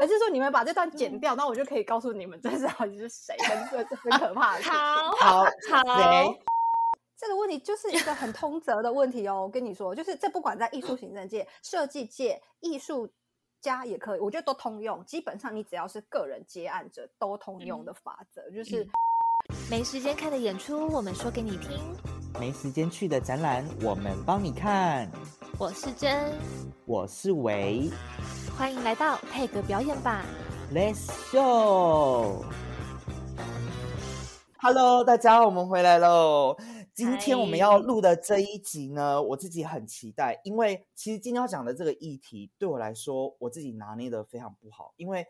还是说你们把这段剪掉，那我就可以告诉你们这是到底是谁，这这很可怕的事情。好好，好谁？这个问题就是一个很通则的问题哦。我跟你说，就是这不管在艺术行政界、设计界、艺术家也可以，我觉得都通用。基本上你只要是个人接案者，都通用的法则就是。没时间看的演出，我们说给你听。没时间去的展览，我们帮你看。我是真，我是维欢迎来到配格表演吧。，Let's show。Hello，大家，我们回来喽。今天我们要录的这一集呢，我自己很期待，因为其实今天要讲的这个议题对我来说，我自己拿捏的非常不好，因为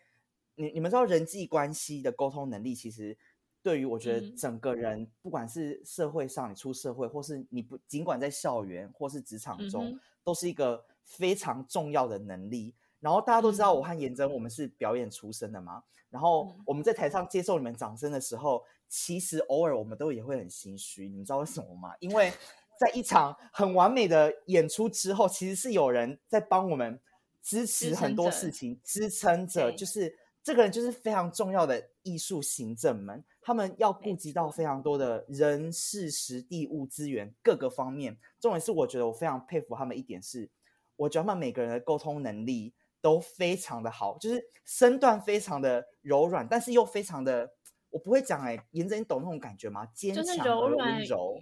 你你们知道人际关系的沟通能力，其实对于我觉得嗯整个人，不管是社会上你出社会，或是你不尽管在校园或是职场中，嗯都是一个非常重要的能力。然后大家都知道，嗯我和颜真我们是表演出身的嘛。然后嗯我们在台上接受你们掌声的时候，其实偶尔我们都也会很心虚。你们知道为什么吗？因为在一场很完美的演出之后，其实是有人在帮我们支持很多事情，支撑着，对就是这个人就是非常重要的艺术行政们，他们要顾及到非常多的人事、时地、物资源各个方面。重点是，我觉得我非常佩服他们一点是，我觉得他们每个人的沟通能力都非常的好，就是身段非常的柔软，但是又非常的，我不会讲哎、颜真你懂那种感觉吗？坚就是强而温柔。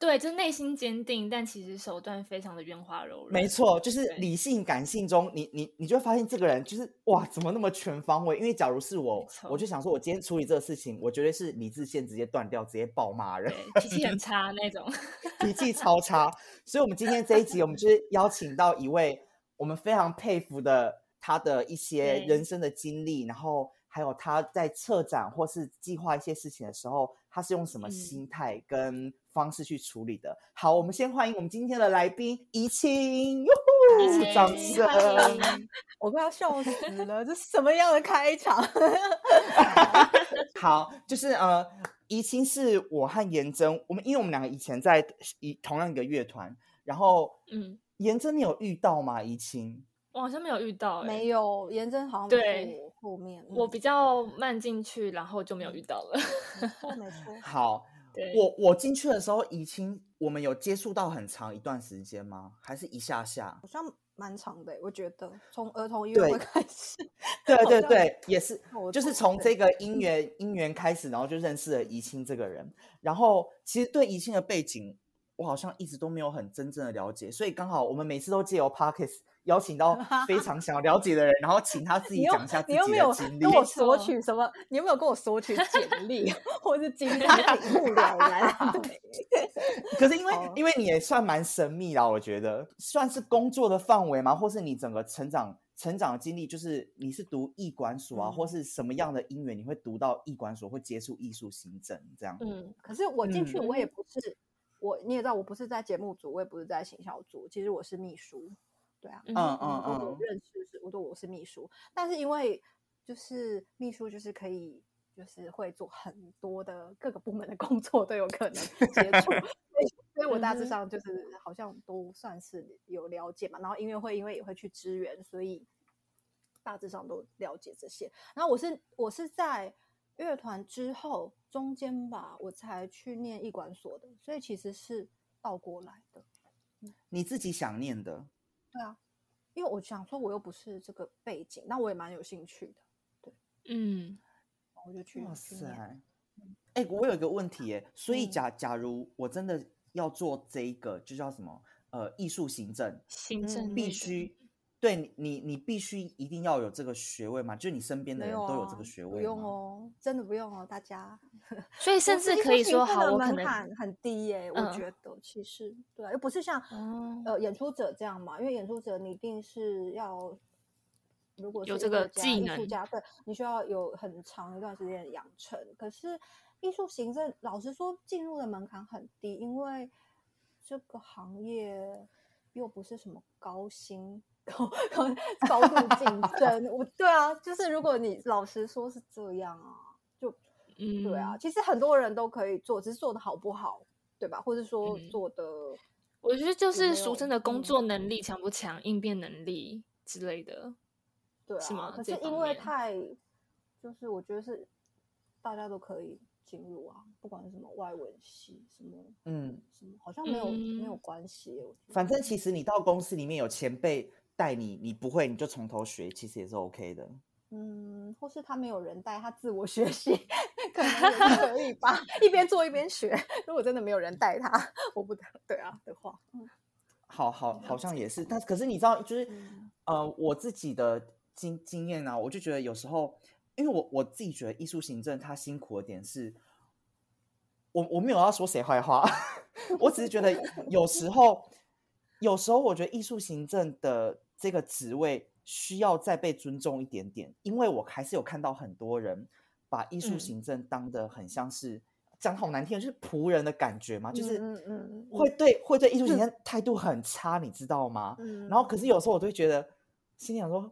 对，就是内心坚定，但其实手段非常的圆滑柔软。没错，就是理性感性中，你你你就会发现这个人就是哇，怎么那么全方位？因为假如是我，我就想说，我今天处理这个事情，我绝对是理智线直接断掉，直接暴骂人，脾气很差那种。脾气超差。所以，我们今天这一集，我们就是邀请到一位我们非常佩服的他的一些人生的经历，然后还有他在策展或是计划一些事情的时候，他是用什么嗯心态跟方式去处理的。好，我们先欢迎我们今天的来宾怡清，哟呼，嗨掌声。我快要笑死了，这是什么样的开场？好，就是呃，怡清是我和颜真，我们因为我们两个以前在一同样一个乐团，然后嗯，颜真你有遇到吗？怡清？我好像没有遇到、欸，没有，颜真好像对后后面，嗯我比较慢进去，然后就没有遇到了。没错没错。好，我我进去的时候，怡清我们有接触到很长一段时间吗？还是一下下？好像蛮长的欸，我觉得从儿童音对乐会开始，对对对，也是，就是从这个姻缘姻缘开始，然后就认识了怡清这个人。然后其实对怡清的背景，我好像一直都没有很真正的了解，所以刚好我们每次都借由 Parkes 邀请到非 常想要了解的人，然后请他自己讲一下自己你有没有的经历跟。我索取什么？你有没有跟我索取简历 或是经 历？一目了然。可是因为因为你也算蛮神秘啦，我觉得算是工作的范围吗？或是你整个成长成长的经历，就是你是读艺管所啊，或嗯是什么样的因缘你会读到艺管所，会接触艺术行政这样？嗯，可是我进去，我也嗯不是我，你也知道，我不是在节目组，我也不是在行销组，其实我是秘书。对啊，嗯嗯我认识是，我说我是秘书，但是因为就是秘书就是可以，就是会做很多的各个部门的工作都有可能接触，所以我大致上就是好像都算是有了解嘛。然后音乐会因为也会去支援，所以大致上都了解这些。然后我是我是在乐团之后中间吧，我才去念艺管所的，所以其实是倒过来的。你自己想念的，对啊，因为我想说，我又不是这个背景，那我也蛮有兴趣的，嗯，我就去哇。塞！哎、我有一个问题耶，所以嗯假假如我真的要做这一个，就叫什么呃艺术行政，行政类的须对你你你必须一定要有这个学位嘛？就你身边的人都有这啊个学位不用？哦，真的不用哦，大家。所以甚至可以说，好，门槛很低耶，我嗯觉得其实对啊，又不是像嗯，呃演出者这样嘛，因为演出者你一定是要。如果是有这艺术家个技能艺术家对你需要有很长一段时间的养成。可是艺术行政，老实说，进入的门槛很低，因为这个行业又不是什么高薪、高 高高度竞争。我对啊，就是如果你老实说是这样啊，就嗯，对啊，，其实很多人都可以做，只是做的好不好，对吧？或者说嗯。做的，我觉得就是俗称的工嗯。作能力强不强、应变能力之类的。对啊是吗，可是因为太，就是我觉得是大家都可以进入啊，不管是什么外文系，什么嗯，什么，好像没有、没有嗯。关系反正其实你到公司里面有前辈带你，你不会你就从头学，其实也是 OK 的。嗯，或是他没有人带，他自我学习，可能可以吧，一边做一边学。如果真的没有人带他，我不对啊的话，嗯好好好像也是，但可是你知道，就是嗯呃，我自己的经经验呢、我就觉得有时候，因为我我自己觉得艺术行政它辛苦的点是，我我没有要说谁坏话，我只是觉得有时候，有时候我觉得艺术行政的这个职位需要再被尊重一点点，因为我还是有看到很多人把艺术嗯行政当的很像是。讲好难听，就是仆人的感觉嘛，就是嗯嗯嗯会对会对艺术行政 态度很差，你知道吗？嗯，然后可是有时候我都会觉得，心里想说，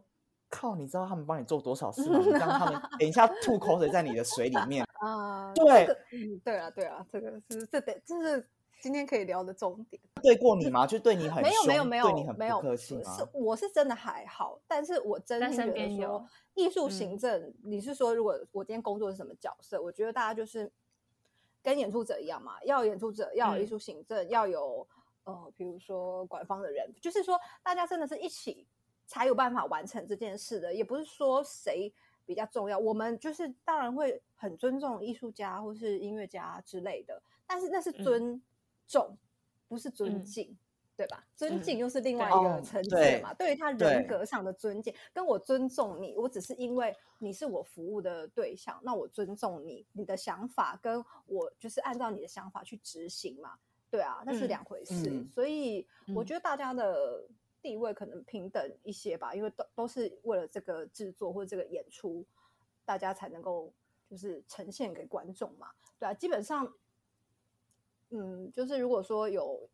靠，你知道他们帮你做多少事吗？你 让他们等一下吐口水在你的水里面，啊，对嗯，对啊，对啊，这个是这得这是今天可以聊的重点。对过你吗？就对你很没有没有凶没对你很有没有，不客气吗？是我是真的还好，但是我真的身心觉得说边有，艺术嗯行政，你是说如果我今天工作是什么角色？我觉得大家就是跟演出者一样嘛，要有演出者，要有艺嗯术行政，要有呃，比如说管方的人，就是说大家真的是一起才有办法完成这件事的，也不是说谁比较重要。我们就是当然会很尊重艺术家或是音乐家之类的，但是那是嗯尊重，不是尊嗯敬。对吧？尊嗯敬又是另外一个哦层次对嘛。对于他人格上的尊敬，跟我尊重你，我只是因为你是我服务的对象，那我尊重你，你的想法跟我就是按照你的想法去执行嘛。对啊，那是嗯两回事。嗯所以我嗯觉得大家的地位可能平等一些吧，因为都都是为了这个制作或者这个演出，大家才能够就是呈现给观众嘛。对啊，基本上，嗯，就是如果说有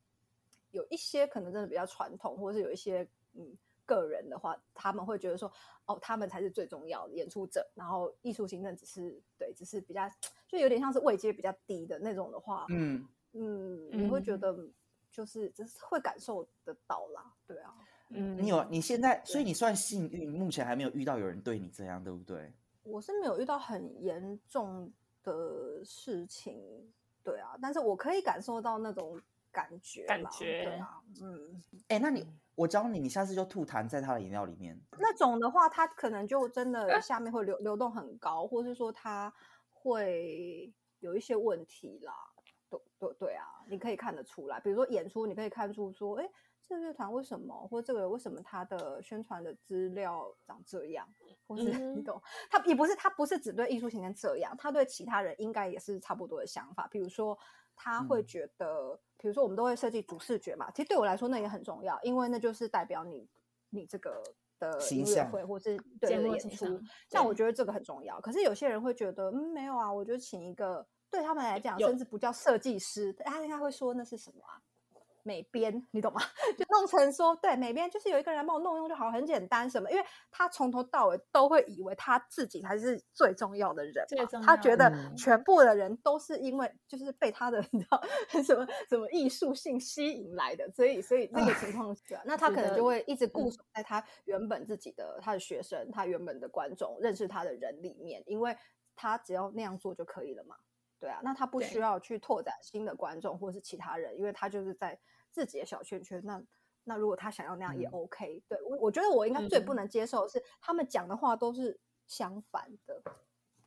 有一些可能真的比较传统，或者是有一些嗯个人的话，他们会觉得说，哦，他们才是最重要的演出者，然后艺术行政只是对，只是比较就有点像是位阶比较低的那种的话，嗯，嗯，你会觉嗯。得就是只是会感受得到啦，对啊，嗯，你有你现在，所以你算幸运，目前还没有遇到有人对你这样，对不对？我是没有遇到很严重的事情，对啊，但是我可以感受到那种感觉，感觉对啊，嗯，哎，那你我教你，你下次就吐痰在他的饮料里面。那种的话，他可能就真的下面会流流动很高，或是说他会有一些问题啦。对对对啊，你可以看得出来，比如说演出，你可以看出说，哎，这个乐团为什么，或者这个为什么他的宣传的资料长这样，或是、你懂，他也不是他不是只对艺术形成这样，他对其他人应该也是差不多的想法。比如说，他会嗯觉得，比如说我们都会设计主视觉嘛，其实对我来说那也很重要，因为那就是代表你你这个的音乐会或是对节的演出。像我觉得这个很重要，可是有些人会觉得，嗯，没有啊，我就请一个对他们来讲，甚至不叫设计师，他应该会说那是什么啊？美编，你懂吗？就弄成说，对，美编就是有一个人来帮我弄用就好，很简单什么？因为他从头到尾都会以为他自己才是最重要的人，他觉得嗯全部的人都是因为就是被他的 你知道什么什么艺术性吸引来的，所以所以那个情况下，那他可能就会一直固嗯守在他原本自己的他的学生，他原本的观众认识他的人里面，因为他只要那样做就可以了嘛。对啊，那他不需要去拓展新的观众或是其他人，因为他就是在自己的小圈圈。那那如果他想要那样也嗯 OK、对我我觉得我应该最不嗯能接受的是他们讲的话都是相反的。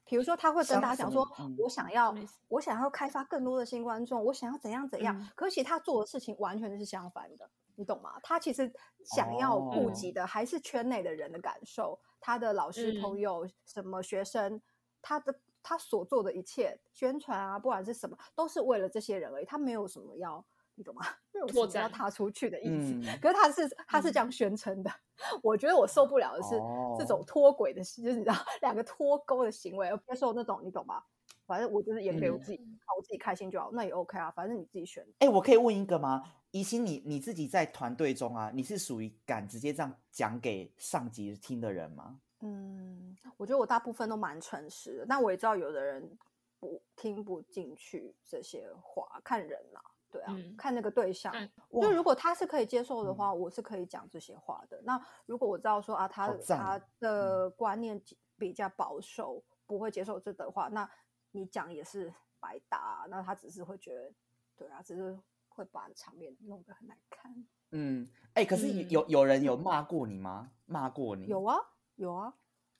比如说，他会跟大家讲说么嗯：“我想要我想要开发更多的新观众，我想要怎样怎样。嗯可是其实他做的事情完全是相反的，你懂吗？他其实想要顾哦及的还是圈内的人的感受，他的老师、朋嗯友、什么学生，他的他所做的一切宣传啊，不管是什么，都是为了这些人而已。他没有什么要，你懂吗？没有什拓么要展踏出去的意思。嗯可是他是他是这样宣称的，我觉得我受不了的是这种哦脱轨的，就是你知道两个脱钩的行为，而接受那种你懂吗？反正我就是演给我嗯自己，靠我自己开心就好，那也 OK 啊，反正你自己选。哎，我可以问一个吗？怡心，你你自己在团队中啊，你是属于敢直接这样讲给上级听的人吗？嗯，我觉得我大部分都蛮诚实的，但我也知道有的人不听不进去这些话，看人啦、对啊，嗯看那个对象。嗯就如果他是可以接受的话，我是可以讲这些话的。那如果我知道说啊，他他哦的观念比较保守，不会接受这的话，那你讲也是白搭啊。那他只是会觉得，对啊，只是会把场面弄得很难看。嗯，哎、可是嗯有有人有骂过你吗？骂过你？有啊，有啊，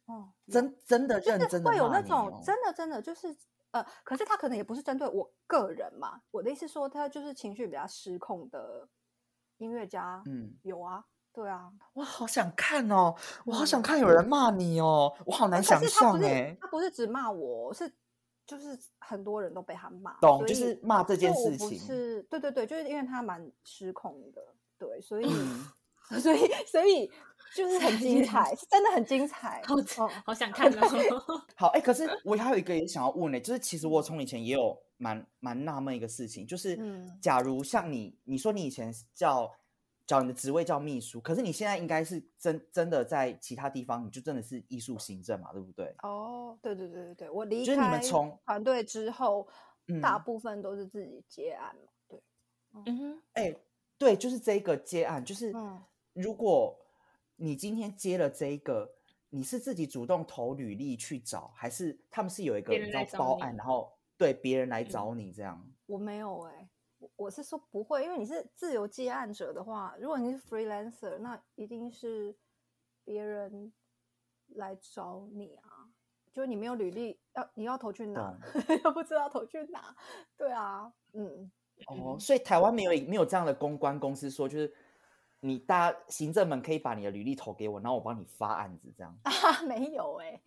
哦，真真的真的会有那种真的真的就是呃，可是他可能也不是针对我个人嘛。我的意思说，他就是情绪比较失控的音乐家，嗯，有啊，对啊。我，好想看哦，我好想嗯看有人骂你哦，我好难想象哎。他不是只骂我，是就是很多人都被他骂，懂，就是骂这件事情。是对对对，就是因为他蛮失控的，对，所以、嗯，所以所以就是很精彩，是真的很精彩。好哦，好想 看哦。好，哎、可是我还有一个也想要问呢、就是其实我从以前也有蛮蛮纳闷一个事情，就是嗯假如像你，你说你以前叫叫你的职位叫秘书，可是你现在应该是真真的在其他地方，你就真的是艺术行政嘛，对不对？哦，对对对对对，我离就是你们从团队之后，大嗯部分都是自己接案嘛，对，嗯哼，哎、对，就是这一个接案，就是嗯如果你今天接了这一个，你是自己主动投履历去找，还是他们是有一个别人你知道来找你包案，然后对别人来嗯找你这样？我没有哎、我我是说不会，因为你是自由接案者的话，如果你是 freelancer，那一定是别人来找你啊。就是你没有履历，要你要投去哪，又不知道投去哪，对啊，嗯，哦，所以台湾没有没有这样的公关公司说，就是你大行政们可以把你的履历投给我，然后我帮你发案子这样。啊，没有哎、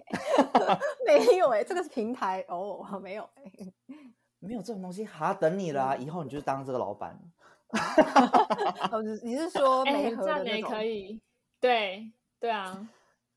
没有哎、这个是平台哦，没有哎、没有这种东西，哈，等你啦、以后你就当这个老板。哦，你你是说哎、没这样也合的那种？可以。对对啊，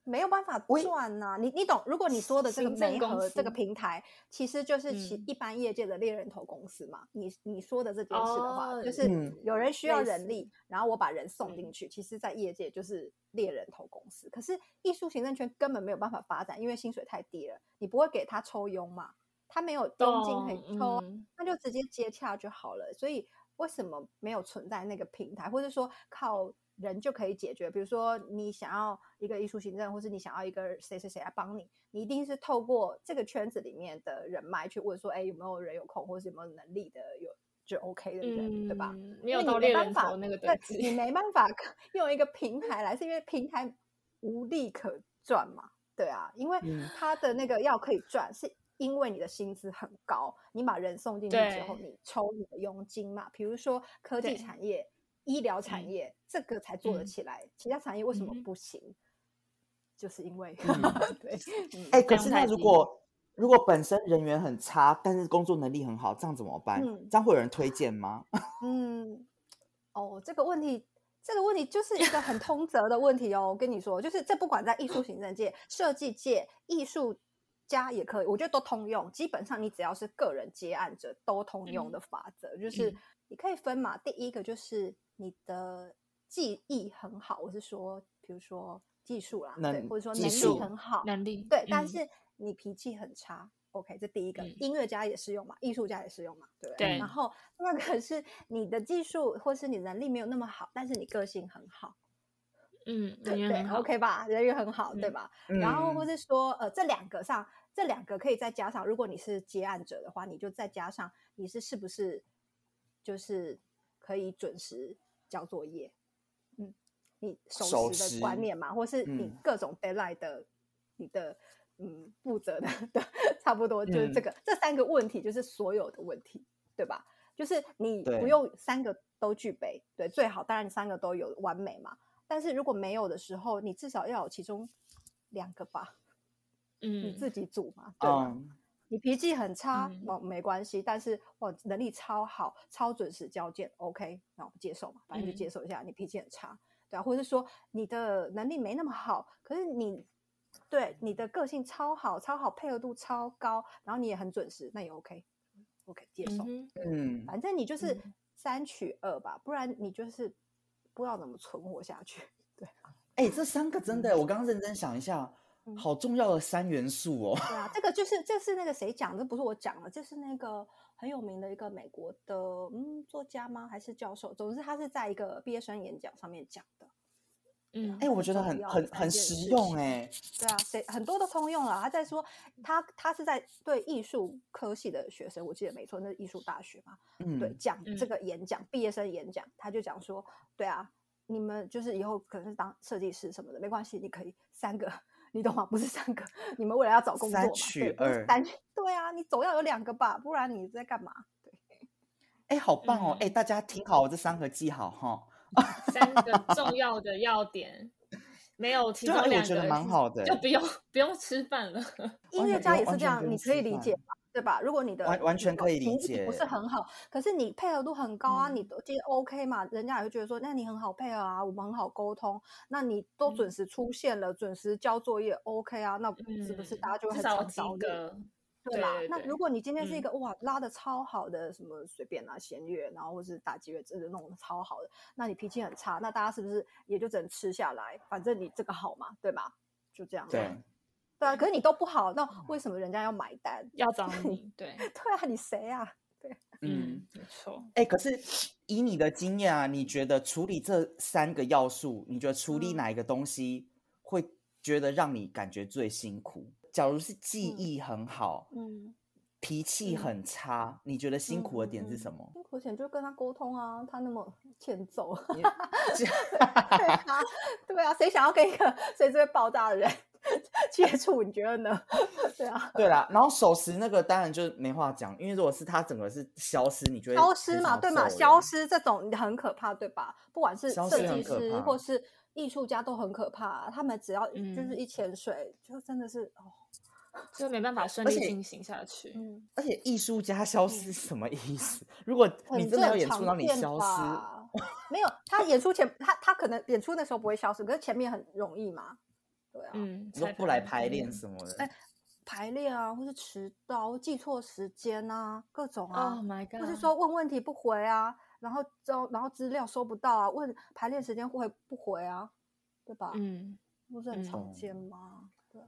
没有办法赚呐、你你懂？如果你说的这个媒合这个平台，其实就是其嗯一般业界的猎人头公司嘛。你你说的这件事的话，哦就是嗯有人需要人力，然后我把人送嗯进去，其实在业界就是猎人头公司。可是艺术行政圈根本没有办法发展，因为薪水太低了，你不会给他抽佣嘛，他没有佣金可以抽啊，嗯就直接接洽就好了。所以为什么没有存在那个平台，或者说靠人就可以解决？比如说你想要一个艺术行政，或是你想要一个谁谁谁来帮你，你一定是透过这个圈子里面的人脉去问说，哎，有没有人有空，或是有没有能力的，有就 OK 的人，对吧？嗯没有到猎人没办法头那个对等级。你没办法用一个平台来，是因为平台无利可赚嘛？对啊，因为嗯它的那个要可以赚，是因为你的薪资很高，你把人送进去之后，你抽你的佣金嘛。比如说科技产业、医疗产嗯业，这个才做得嗯起来，其他产业为什么不行？就是因为嗯 对，嗯哎、可是那如果如果本身人缘很差，但是工作能力很好，这样怎么办？嗯这样会有人推荐吗？嗯，哦，这个问题，这个问题就是一个很通则的问题哦。我跟你说，就是这不管在艺术行政界、设计界、艺术家也可以，我觉得都通用。基本上你只要是个人接案者，都通用的法则，就是嗯你可以分嘛。第一个就是你的技艺很好，我是说，比如说技术啦，对，或者说能力很好，能力对，但嗯是你脾气很差。OK，这第一个，嗯音乐家也适用嘛，艺术家也适用嘛，对不对然后第二个是你的技术或是你能力没有那么好，但是你个性很好，嗯，对对。，OK 吧，人缘很好，对嗯吧？然后或嗯是说，呃，这两个上，这两个可以再加上，如果你是接案者的话，你就再加上你是是不是就是可以准时交作业，嗯，你守守时的观念嘛，或是你嗯各种 deadline 的，你的嗯负责的的，差不多就是这嗯个、这三个问题，就是所有的问题，对吧？就是你不用三个都具备，对，最好当然你三个都有完美嘛。但是如果没有的时候，你至少要有其中两个吧，嗯你嗯，自己组嘛，对吧？嗯，你脾气很差，嗯哦，没关系，但是哇，能力超好，超准时交件，OK，那我们接受嘛，反正就嗯接受一下。你脾气很差，对啊，或者是说你的能力没那么好，可是你对你的个性超好，超好，配合度超高，然后你也很准时，那也 OK，OK，、接受。嗯反正你就是嗯三取二吧，不然你就是不知道怎么存活下去。对哎、这三个真的，我刚刚认真想一下，嗯好重要的三元素哦。对啊，这个就是这是那个谁讲的，不是我讲的，这是那个很有名的一个美国的嗯作家吗？还是教授？总之他是在一个毕业生演讲上面讲的。嗯哎、我觉得很很很实用哎、对啊，谁很多都通用了。他在说他他是在对艺术科系的学生，我记得没错，那是艺术大学嘛。嗯，对，讲这嗯个演讲，毕业生演讲，他就讲说，对啊，你们就是以后可能是当设计师什么的，没关系，你可以三个，你懂吗？不是三个，你们未来要找工作三取二三，对啊，你总要有两个吧，不然你在干嘛？对，哎、好棒哦！嗯哎、大家听好，我这三个记好哈。三个重要的要点，没有其对啊中两个我觉得蛮好的就不用不用吃饭了。音乐家也是这样，你可以理解吧？对吧？如果你的完完全可以理解不是很好，可是你配合度很高啊，嗯你都其实 OK 嘛，人家也会觉得说，那你很好配合啊，我们很好沟通，那你都准嗯时出现了，准时交作业 OK 啊，那是不是嗯大家就会很至少及常找你？对吧？对对那如果你今天是一嗯个、哇拉的超好的什么随便啊弦乐，然后或是打击乐，真的弄得超好的，那你脾气很差，那大家是不是也就只能吃下来？反正你这个好嘛，对吧？就这样。对，对啊，可是你都不好，那为什么人家要买单？要找 你，对，对啊，你谁啊？对。嗯，没错。哎、可是以你的经验啊，你觉得处理这三个要素，你觉得处理嗯。哪一个东西会觉得让你感觉最辛苦？假如是记嗯。忆很好，嗯，脾气嗯。很差，你觉得辛苦的嗯点是嗯什么？辛苦点就跟他沟通啊，他那么欠揍，你 对啊，对啊，谁想要跟一个随时会爆炸的人 接触？你觉得呢？对啊，对啦，然后守时那个当然就没话讲，因为如果是他整个是消失，你觉得消失嘛，对嘛，消失这种很可怕，对吧？不管是设计师或是艺术家都很可怕，啊他们只要就是嗯一潜水，就真的是哦，就没办法顺利进行下去。嗯，而且艺术家消失什么意思？如果 你真的要演出，常让你消失，没有，他演出前，他他可能演出的时候不会消失，可是前面很容易嘛，对啊，嗯，你说不来排嗯练什么的，哎排练啊，或是迟到、记错时间啊，各种啊 Oh my god！或是说问问题不回啊，然后招然后资料收不到啊，问排练时间回不回啊，对吧？嗯，不是很常嗯见吗？对啊，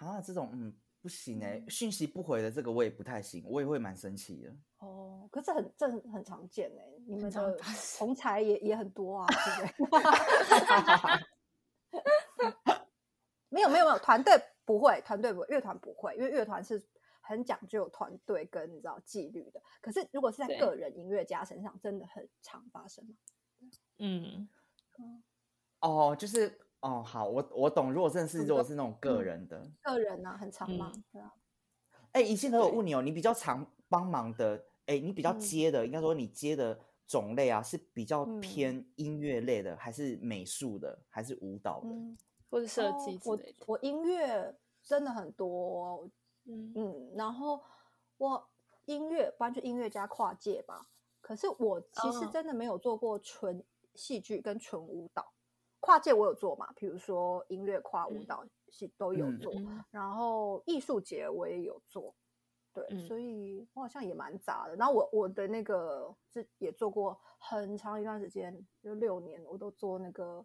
啊，这种嗯不行哎、嗯讯息不回的这个我也不太行，我也会蛮生气的。哦，可是很这很很常见哎、你们常的同才也也很多啊，对不对？没有没有没有，团队不会，团队不会，乐团不会，因为乐团是很讲究团队跟你知道纪律的。可是如果是在对个人音乐家身上，真的很常发生嘛。嗯，哦，就是哦，好，我我懂。如果真的是如果是那种个嗯人的，个人啊，很常嘛，嗯对啊。哎、以前都有对问你哦，你比较常帮忙的，哎、你比较嗯接的，应该说你接的种类啊，是比较嗯偏音乐类的，还是美术的，还是舞蹈的？嗯，或者设哦我计之类的。我音乐真的很多，嗯嗯，然后我音乐，不然就音乐加跨界吧。可是我其实哦真的没有做过纯戏剧跟纯舞蹈，跨界我有做嘛，比如说音乐跨舞嗯蹈戏都有嗯做，嗯然后艺术节我也有做，对，嗯所以我好像也蛮杂的。然后我我的那个是也做过很长一段时间，就六年，我都做那个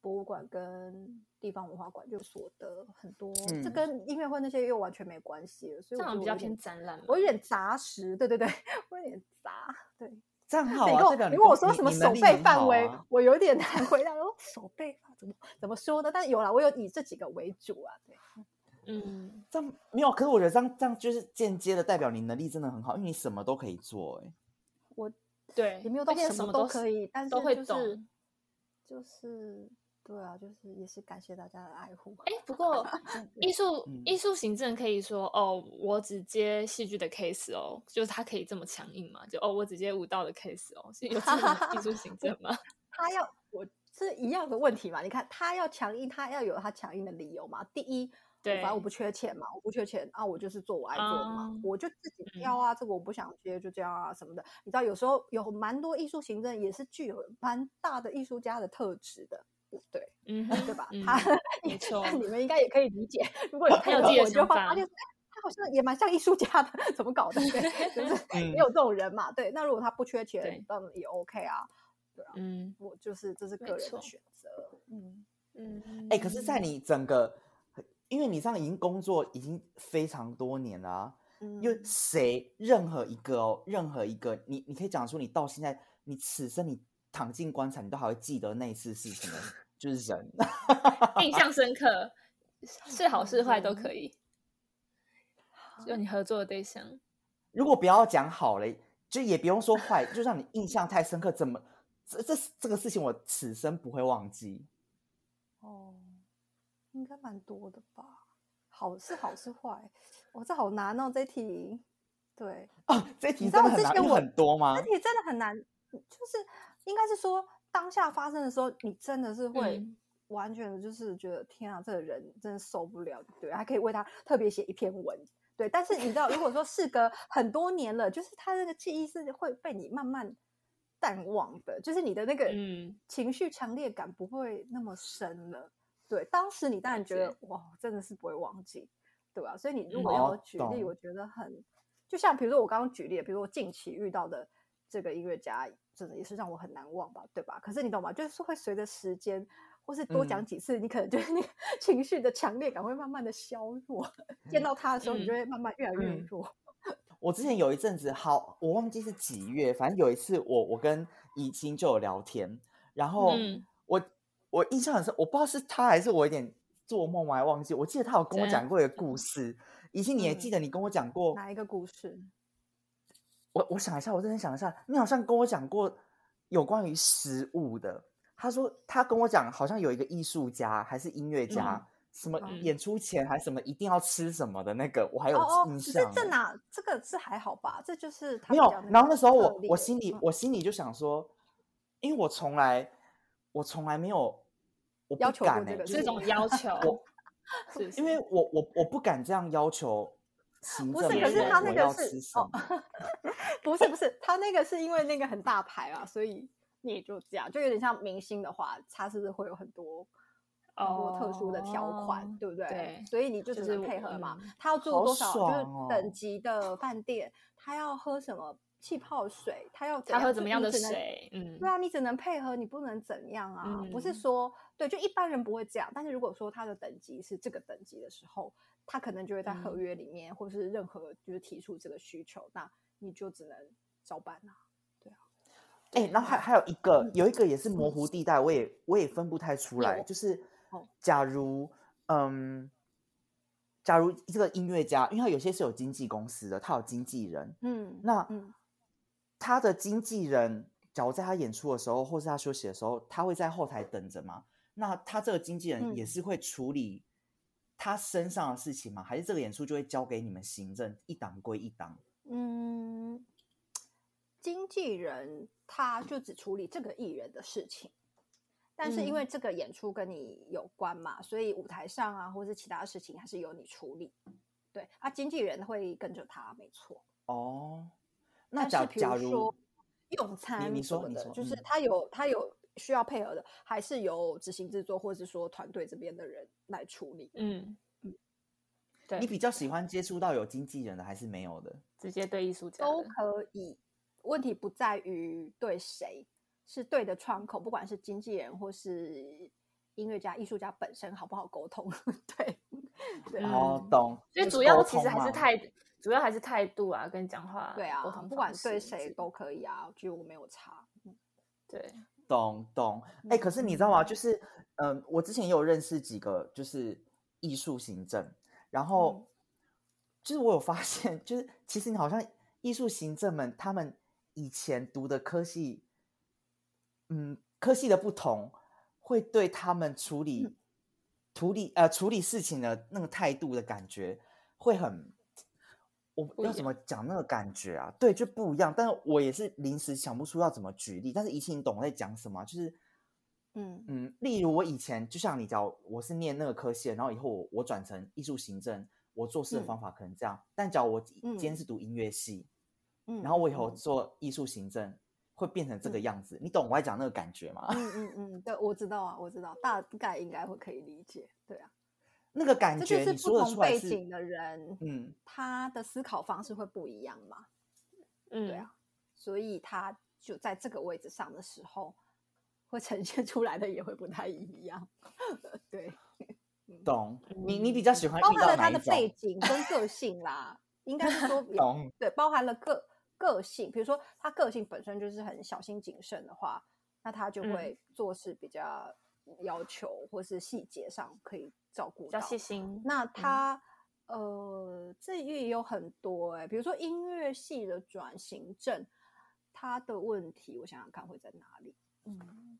博物馆跟地方文化馆，就所得很多。这嗯跟音乐会那些又完全没关系了，所以这样比较偏展览。我有点杂食，对对对，我有点杂，对。这样好啊，你跟我你问我说什么手背范围，啊我有点难回答。说手背范怎么怎么说呢？但是有啦，我有以这几个为主啊。对，嗯，这样没有，可是我觉得这样这样就是间接的代表你能力真的很好，因为你什么都可以做、哎，我对，也没有到而且什么么都可以，但是都会就是懂。就是对啊，就是也是感谢大家的爱护。哎，不过 艺术嗯艺术行政可以说哦，我只接戏剧的 case 哦，就是他可以这么强硬嘛？就哦，我只接舞蹈的 case 哦，是有这种艺术行 政吗？他要我是一样的问题嘛？你看他要强硬，他要有他强硬的理由嘛。第一，对反正我不缺钱嘛，我不缺钱啊，我就是做我爱做的嘛，哦我就自己嗯挑啊，这个我不想接就这样啊什么的。你知道，有时候有蛮多艺术行政也是具有蛮大的艺术家的特质的，对嗯对吧？嗯他没 错你们应该也可以理解。如果有他有自己的配合我，就他好像也蛮像艺术家的，怎么搞的？对，就是 嗯也有这种人嘛。对，那如果他不缺钱对，当然也 OK 啊。对啊，嗯我就是这是个人的选择。嗯，嗯，哎、可是，在你整个，因为你这样已经工作已经非常多年了、啊，因为嗯谁任何一个哦，任何一个你你可以讲出你到现在你此生你躺进棺材，你都还会记得那一次是什么，就是人。印象深刻，是好是坏都可以。就你合作的对象，如果不要讲好嘞，就也不用说坏，就让你印象太深刻，怎么这这这个事情我此生不会忘记。哦，应该蛮多的吧？好是好是坏？我，这好难哦，这题。对，哦，这题你知道真的很难，很多吗这？题真的很难，就是应该是说当下发生的时候，你真的是会嗯。完全的就是觉得天啊，这个人真的受不了，对，还可以为他特别写一篇文，对。但是你知道，如果说事隔很多年了，就是他那个记忆是会被你慢慢淡忘的，就是你的那个嗯。情绪强烈感不会那么深了。对，当时你当然觉得哇，真的是不会忘记，对吧、所以你如嗯果要哦举例，懂。我觉得很，就像比如说我刚刚举例的，比如我近期遇到的这个音乐家，真的也是让我很难忘吧，对吧？可是你懂吗？就是会随着时间，或是多讲嗯几次，你可能就是 那个情绪的强烈感会慢慢的削弱，见到他的时候，你就嗯会慢慢越来越嗯弱。我之前有一阵子，好，我忘记是几月，反正有一次我我跟怡清就有聊天，然后嗯我我印象很深，我不知道是他还是我有点做梦，我还忘记，我记得他有跟我讲过一个故事。怡清，你也记嗯得你跟我讲过？哪一个故事？我我想一下，我认真想一下，你好像跟我讲过有关于食物的。他说他跟我讲，好像有一个艺术家还是音乐家，嗯什么嗯演出前还什么一定要吃什么的那个，我还有哦哦，印象欸。这哪这个是还好吧？这就是他没有，然后那时候我我心里嗯我心里就想说，因为我从来我从来没有我不要求过敢欸就是这个这种要求，我是是因为我我我不敢这样要求行 不是，可是他那个是哦不是不是，他那个是因为那个很大牌啊，所以你也就这样，就有点像明星的话，他是不是会有很多很多特殊的条款，哦对不对？对所以你就只是配合嘛。嗯他要住多少，就是等级的饭店，他要喝什么气泡水，他要怎他喝怎么样的水？嗯对，啊，你只能配合，你不能怎样啊？不是嗯说对，就一般人不会这样。但是如果说他的等级是这个等级的时候，他可能就会在合嗯约里面，或是任何就是提出这个需求，那你就只能照办啊。哎、然后还还有一个，有一个也是模糊地带，我也我也分不太出来。就是哦，假如嗯，假如这个音乐家，因为他有些是有经纪公司的，他有经纪人，嗯，那嗯他的经纪人，假如在他演出的时候，或是他休息的时候，他会在后台等着吗？那他这个经纪人也嗯是会处理他身上的事情吗？还是这个演出就会交给你们行政一档归一档？嗯，经纪人他就只处理这个艺人的事情。但是因为嗯这个演出跟你有关嘛，所以舞台上啊，或是其他事情还是由你处理。对啊，经纪人会跟着他，没错。哦，那假假如如说用餐你说你说就是嗯他有他有需要配合的，还是由执行制作或者是说团队这边的人来处理。嗯嗯，对，你比较喜欢接触到有经纪人的，还是没有的？直接对艺术家都可以。问题不在于对谁，是对的窗口，不管是经纪人或是音乐家、艺术家本身好不好沟通。对，对啊，哦，嗯懂。所以主要其实还是态，主要还是态度啊，跟讲话对啊，不管对谁都可以啊，我觉得我没有差。嗯对，懂懂，哎、可是你知道吗？嗯就是，嗯，我之前也有认识几个，就是艺术行政，然后、嗯就是我有发现，就是其实你好像艺术行政们他们以前读的科系，嗯，科系的不同，会对他们处理、嗯处理呃处理事情的那个态度的感觉会很。我要怎么讲那个感觉啊？对，就不一样。但是我也是临时想不出要怎么举例。但是怡庆，你懂我在讲什么？就是，嗯嗯，例如我以前就像你讲，我是念那个科系，然后以后我我转成艺术行政，我做事的嗯方法可能这样。但假如我今嗯天是读音乐系，嗯，然后我以后嗯做艺术行政，会变成这个嗯样子。你懂我在讲那个感觉吗？嗯嗯嗯，对，我知道啊，我知道，大概应该会可以理解。对啊，那个感这觉，这就是不同背景的人，嗯，他的思考方式会不一样嘛。嗯，对啊，所以他就在这个位置上的时候，会呈现出来的也会不太一样。对，懂。你你比较喜欢包含了他的？背景跟个性啦。应该是说 有懂对包含了个个性，比如说他个性本身就是很小心谨慎的话，那他就嗯会做事比较要求，或是细节上可以照顾到比较。细心。那他、呃，这也有很多哎、比如说音乐系的转型证，他的问题，我想想看会在哪里？嗯，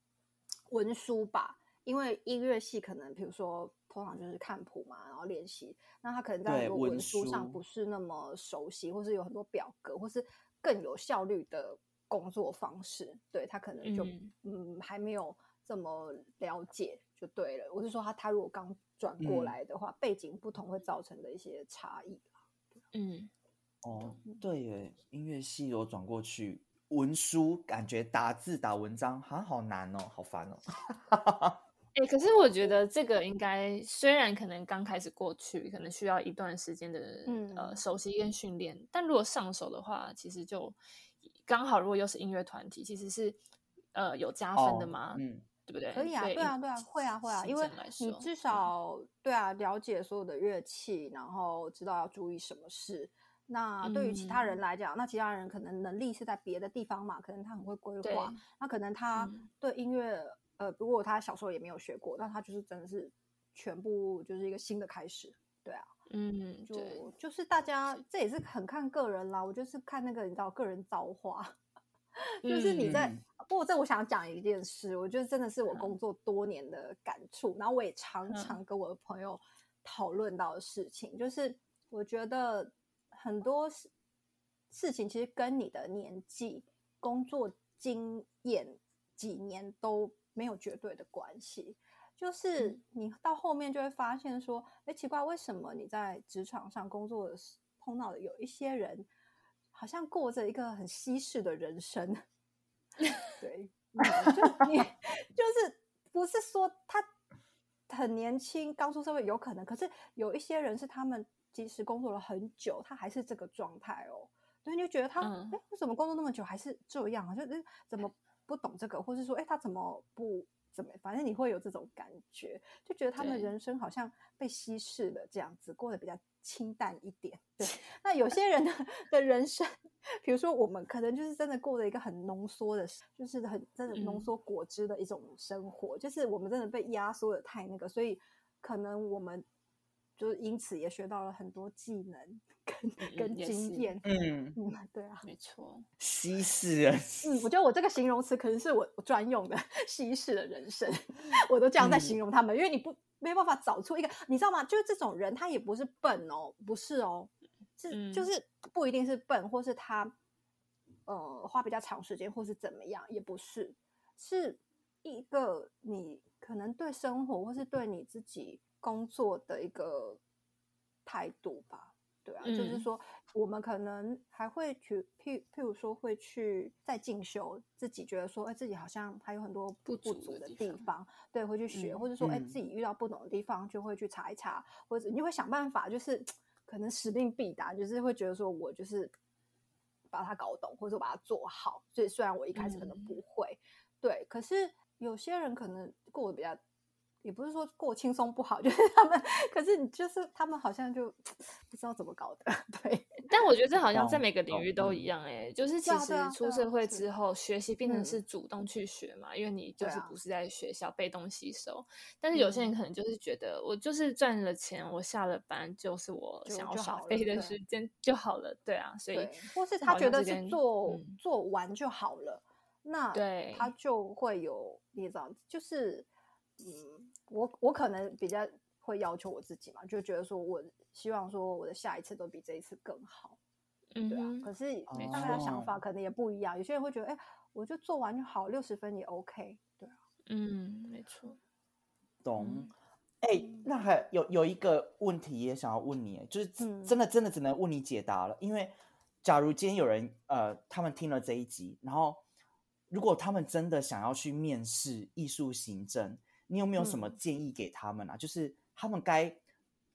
文书吧，因为音乐系可能，比如说通常就是看谱嘛，然后练习，那他可能在很多文书上不是那么熟悉，或是有很多表格，或是更有效率的工作方式，对他可能就嗯嗯还没有这么了解就对了。我是说他他如果刚转过嗯。来的话，背景不同会造成的一些差异嗯，哦，对耶，音乐系我转过去，文书感觉打字打文章好像好难哦，好烦哦。哎、可是我觉得这个应该虽然可能刚开始过去，可能需要一段时间的、呃嗯熟悉跟训练，但如果上手的话，其实就刚好，如果又是音乐团体，其实是呃有加分的哦嘛，嗯，对不对？可以啊，对对啊，对啊，会啊，会啊，因为你至少对啊了解所有的乐器，然后知道要注意什么事。那对于其他人嗯来讲，那其他人可能能力是在别的地方嘛，可能他很会规划，那可能他嗯对音乐，呃，如果他小时候也没有学过，那他就是真的是全部就是一个新的开始。对啊，嗯，对，就就是大家这也是很看个人啦，我就是看那个你知道个人造化。就是你在，嗯。不过这我想讲一件事，我觉得真的是我工。作多年的感触，然后我也常常。跟我的朋友讨论到的事情，就是我觉得很多事事情其实跟你的年纪、工作经验几年都没有绝对的关系。就是嗯。你到后面就会发现说，哎，奇怪，为什么你在职场上工作的时碰到的有一些人，好像过着一个很稀释的人生？对，嗯就你就是不是说他很年轻，刚出社会有可能，可是有一些人是他们即使工作了很久，他还是这个状态哦。所以，你就觉得他，哎、嗯为什么工作那么久还是这样啊？就是怎么不懂这个，或是说，哎，他怎么不怎么？反正你会有这种感觉，就觉得他们对人生好像被稀释了，这样子过得比较清淡一点。对，那有些人的的人生，比如说我们可能就是真的过了一个很浓缩的，就是很真的浓嗯缩果汁的一种生活，就是我们真的被压缩的太那个，所以可能我们就是因此也学到了很多技能跟嗯跟经验。嗯，嗯，对啊，没错，稀释人 嗯，我觉得我这个形容词可能是我我专用的稀释的人生，我都这样在嗯。形容他们，因为你不没办法找出一个，你知道吗？就是这种人，他也不是笨哦，不是哦，是就嗯。是不一定是笨，或是他呃花比较长时间，或是怎么样，也不是，是一个你可能对生活或是对你自己工作的一个态度吧。对啊，就是嗯说，我们可能还会去，譬譬如说，会去再进修，自己觉得说，哎，自己好像还有很多不不足的地方方，对，会去学，嗯或者说，哎，嗯自己遇到不懂的地方，就会去查一查，或者你会想办法，就是可能使命必达，就是会觉得说我就是把它搞懂，或者说把它做好。所以虽然我一开始可能嗯不会，对，可是有些人可能过得比较。也不是说过轻松不好，就是他们，可是你就是他们好像就不知道怎么搞的，对，但我觉得这好像在每个领域都嗯一样哎、就是其实出社会之后，学习。变成嗯是。主动去学嘛，因为你就是不是在学校被动吸收。但是有些人嗯。可能就是觉得，我就是赚了钱，我下了班就是我想要耍废的时间就好了，对啊，所以，或是他觉得是像是跟做、嗯。做完就好了，那对。他就会有你也知道，就是嗯，我我可能比较会要求我自己嘛，就觉得说我希望说我的下一次都比这一次更好，嗯对啊。可是没大家的想法可能也不一样，有些人会觉得，哎，我就做完就好，六十分也 OK，对啊，嗯，没错，懂嗯。哎、那还有有一个问题也想要问你，就是嗯真的真的只能问你解答了。因为假如今天有人呃，他们听了这一集，然后如果他们真的想要去面试艺术行政，你有没有什么嗯建议给他们啊？就是他们该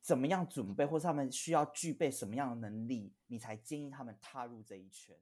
怎么样准备，或者他们需要具备什么样的能力，你才建议他们踏入这一圈？